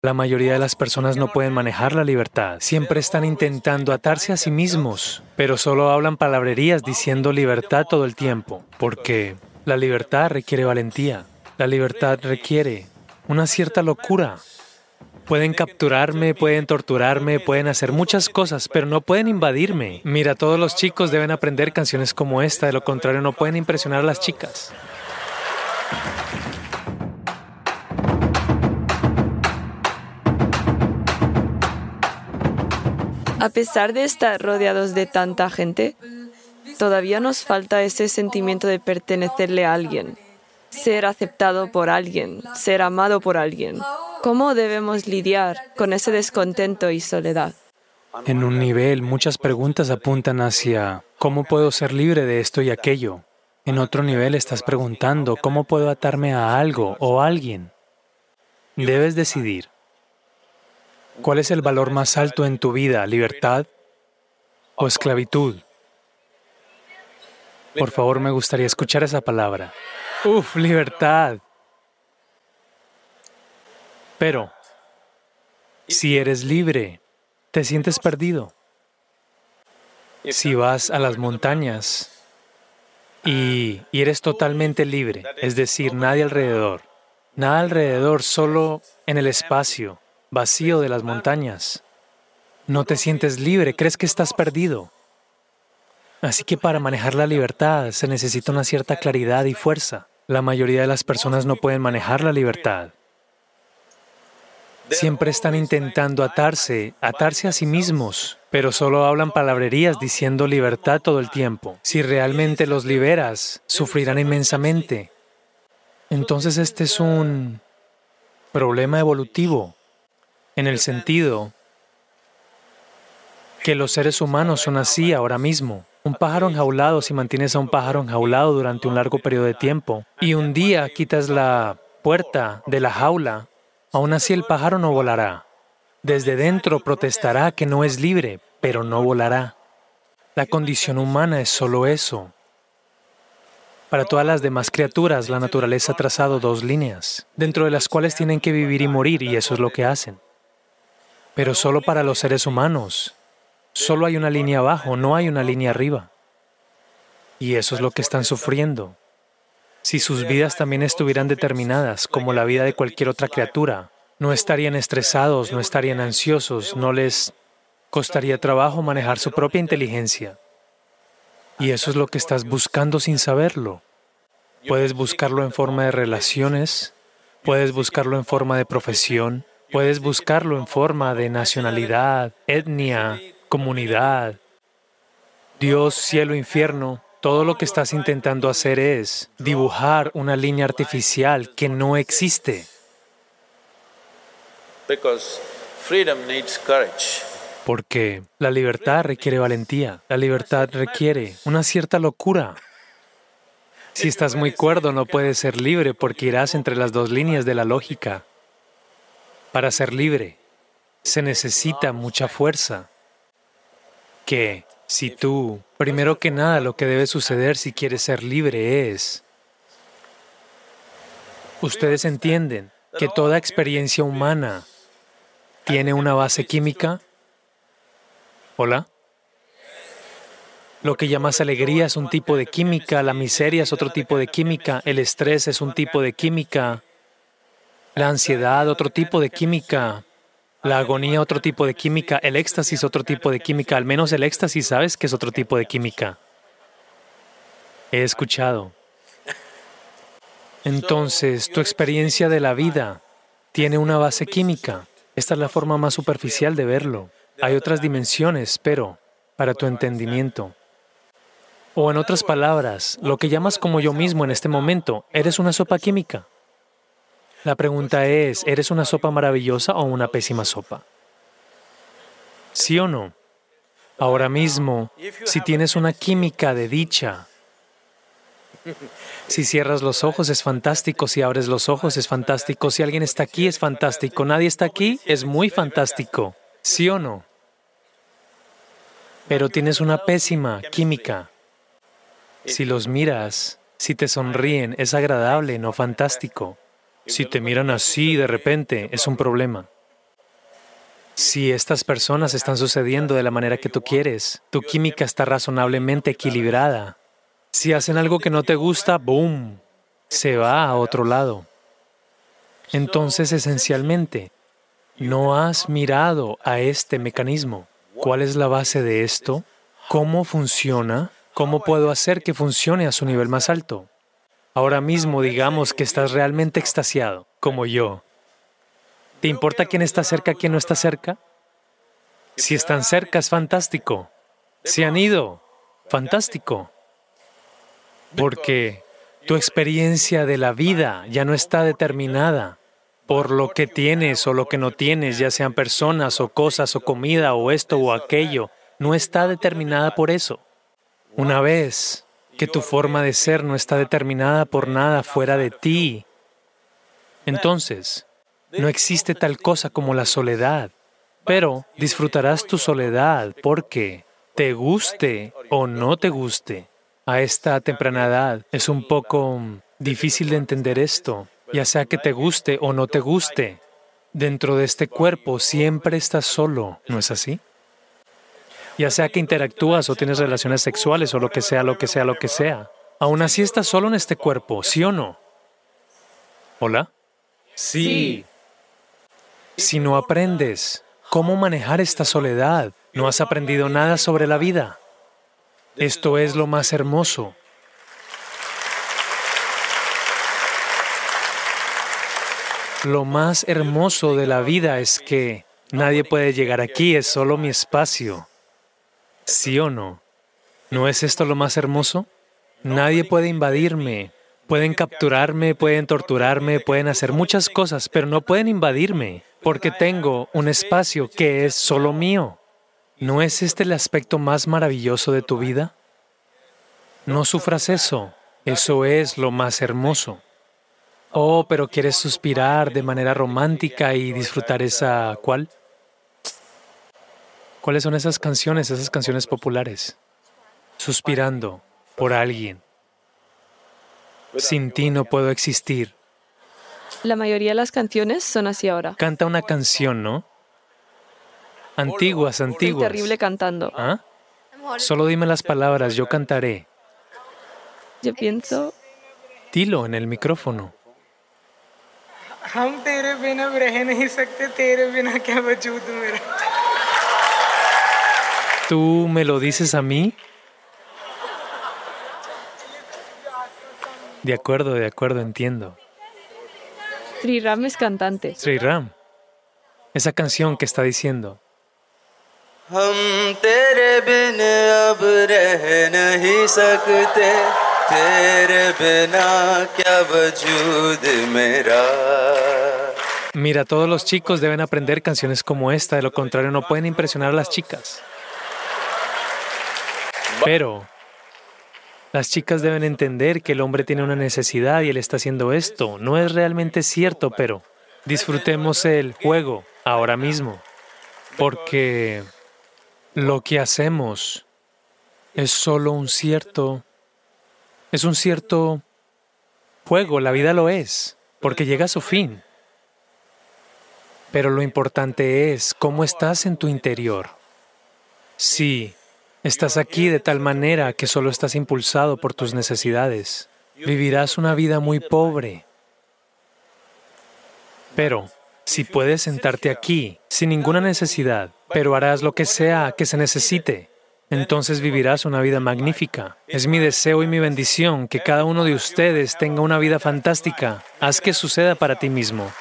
La mayoría de las personas no pueden manejar la libertad. Siempre están intentando atarse a sí mismos, pero solo hablan palabrerías diciendo libertad todo el tiempo, porque la libertad requiere valentía. La libertad requiere una cierta locura. Pueden capturarme, pueden torturarme, pueden hacer muchas cosas, pero no pueden invadirme. Mira, todos los chicos deben aprender canciones como esta, de lo contrario no pueden impresionar a las chicas. A pesar de estar rodeados de tanta gente, todavía nos falta ese sentimiento de pertenecerle a alguien, ser aceptado por alguien, ser amado por alguien. ¿Cómo debemos lidiar con ese descontento y soledad? En un nivel, muchas preguntas apuntan hacia ¿cómo puedo ser libre de esto y aquello? En otro nivel estás preguntando ¿cómo puedo atarme a algo o a alguien? Debes decidir. ¿Cuál es el valor más alto en tu vida, libertad o esclavitud? Por favor, me gustaría escuchar esa palabra. Uf, libertad. Pero, si eres libre, te sientes perdido. Si vas a las montañas y, y eres totalmente libre, es decir, nadie alrededor, nada alrededor, solo en el espacio, vacío de las montañas. No te sientes libre, crees que estás perdido. Así que para manejar la libertad se necesita una cierta claridad y fuerza. La mayoría de las personas no pueden manejar la libertad. Siempre están intentando atarse, atarse a sí mismos, pero solo hablan palabrerías diciendo libertad todo el tiempo. Si realmente los liberas, sufrirán inmensamente. Entonces este es un problema evolutivo en el sentido que los seres humanos son así ahora mismo. Un pájaro enjaulado, si mantienes a un pájaro enjaulado durante un largo periodo de tiempo y un día quitas la puerta de la jaula, aún así el pájaro no volará. Desde dentro protestará que no es libre, pero no volará. La condición humana es solo eso. Para todas las demás criaturas, la naturaleza ha trazado dos líneas, dentro de las cuales tienen que vivir y morir, y eso es lo que hacen. Pero solo para los seres humanos. Solo hay una línea abajo, no hay una línea arriba. Y eso es lo que están sufriendo. Si sus vidas también estuvieran determinadas como la vida de cualquier otra criatura, no estarían estresados, no estarían ansiosos, no les costaría trabajo manejar su propia inteligencia. Y eso es lo que estás buscando sin saberlo. Puedes buscarlo en forma de relaciones, puedes buscarlo en forma de profesión, Puedes buscarlo en forma de nacionalidad, etnia, comunidad. Dios, cielo, infierno, todo lo que estás intentando hacer es dibujar una línea artificial que no existe. Porque la libertad requiere valentía, la libertad requiere una cierta locura. Si estás muy cuerdo no puedes ser libre porque irás entre las dos líneas de la lógica. Para ser libre se necesita mucha fuerza. Que si tú, primero que nada, lo que debe suceder si quieres ser libre es, ustedes entienden que toda experiencia humana tiene una base química. ¿Hola? Lo que llamas alegría es un tipo de química, la miseria es otro tipo de química, el estrés es un tipo de química, la ansiedad, otro tipo de química. La agonía, otro tipo de química. El éxtasis, otro tipo de química. Al menos el éxtasis sabes que es otro tipo de química. He escuchado. Entonces, tu experiencia de la vida tiene una base química. Esta es la forma más superficial de verlo. Hay otras dimensiones, pero para tu entendimiento. O en otras palabras, lo que llamas como yo mismo en este momento, eres una sopa química. La pregunta es, ¿eres una sopa maravillosa o una pésima sopa? ¿Sí o no? Ahora mismo, si tienes una química de dicha, si cierras los ojos es fantástico, si abres los ojos es fantástico, si alguien está aquí es fantástico, nadie está aquí es muy fantástico, ¿sí o no? Pero tienes una pésima química. Si los miras, si te sonríen, es agradable, no fantástico. Si te miran así de repente, es un problema. Si estas personas están sucediendo de la manera que tú quieres, tu química está razonablemente equilibrada. Si hacen algo que no te gusta, ¡boom! Se va a otro lado. Entonces, esencialmente, no has mirado a este mecanismo. ¿Cuál es la base de esto? ¿Cómo funciona? ¿Cómo puedo hacer que funcione a su nivel más alto? Ahora mismo digamos que estás realmente extasiado, como yo. ¿Te importa quién está cerca, quién no está cerca? Si están cerca es fantástico. Si han ido, fantástico. Porque tu experiencia de la vida ya no está determinada por lo que tienes o lo que no tienes, ya sean personas o cosas o comida o esto o aquello. No está determinada por eso. Una vez que tu forma de ser no está determinada por nada fuera de ti, entonces no existe tal cosa como la soledad, pero disfrutarás tu soledad porque te guste o no te guste. A esta temprana edad es un poco difícil de entender esto, ya sea que te guste o no te guste. Dentro de este cuerpo siempre estás solo, ¿no es así? Ya sea que interactúas o tienes relaciones sexuales o lo que sea, lo que sea, lo que sea. Aún así estás solo en este cuerpo, ¿sí o no? ¿Hola? Sí. Si no aprendes cómo manejar esta soledad, no has aprendido nada sobre la vida. Esto es lo más hermoso. Lo más hermoso de la vida es que nadie puede llegar aquí, es solo mi espacio. ¿Sí o no? ¿No es esto lo más hermoso? Nadie puede invadirme. Pueden capturarme, pueden torturarme, pueden hacer muchas cosas, pero no pueden invadirme porque tengo un espacio que es solo mío. ¿No es este el aspecto más maravilloso de tu vida? No sufras eso. Eso es lo más hermoso. Oh, pero quieres suspirar de manera romántica y disfrutar esa cuál? ¿Cuáles son esas canciones, esas canciones populares? Suspirando por alguien. Sin ti no puedo existir. La mayoría de las canciones son así ahora. Canta una canción, ¿no? Antiguas, Soy antiguas. terrible cantando. ¿Ah? Solo dime las palabras, yo cantaré. Yo pienso, Dilo en el micrófono ¿Tú me lo dices a mí? De acuerdo, de acuerdo, entiendo. Sri Ram es cantante. Sri Ram, esa canción que está diciendo, हम तेरे बिन अब रह नहीं सकते तेरे बिना क्या वजूद मेरा mira, todos los chicos deben aprender canciones como esta, de lo contrario no pueden impresionar a las chicas. Pero las chicas deben entender que el hombre tiene una necesidad y él está haciendo esto. No es realmente cierto, pero disfrutemos el juego ahora mismo, porque lo que hacemos es solo un cierto, es un cierto juego, la vida lo es, porque llega a su fin. Pero lo importante es cómo estás en tu interior. Si estás aquí de tal manera que solo estás impulsado por tus necesidades, vivirás una vida muy pobre. Pero si puedes sentarte aquí sin ninguna necesidad, pero harás lo que sea que se necesite, entonces vivirás una vida magnífica. Es mi deseo y mi bendición que cada uno de ustedes tenga una vida fantástica. Haz que suceda para ti mismo.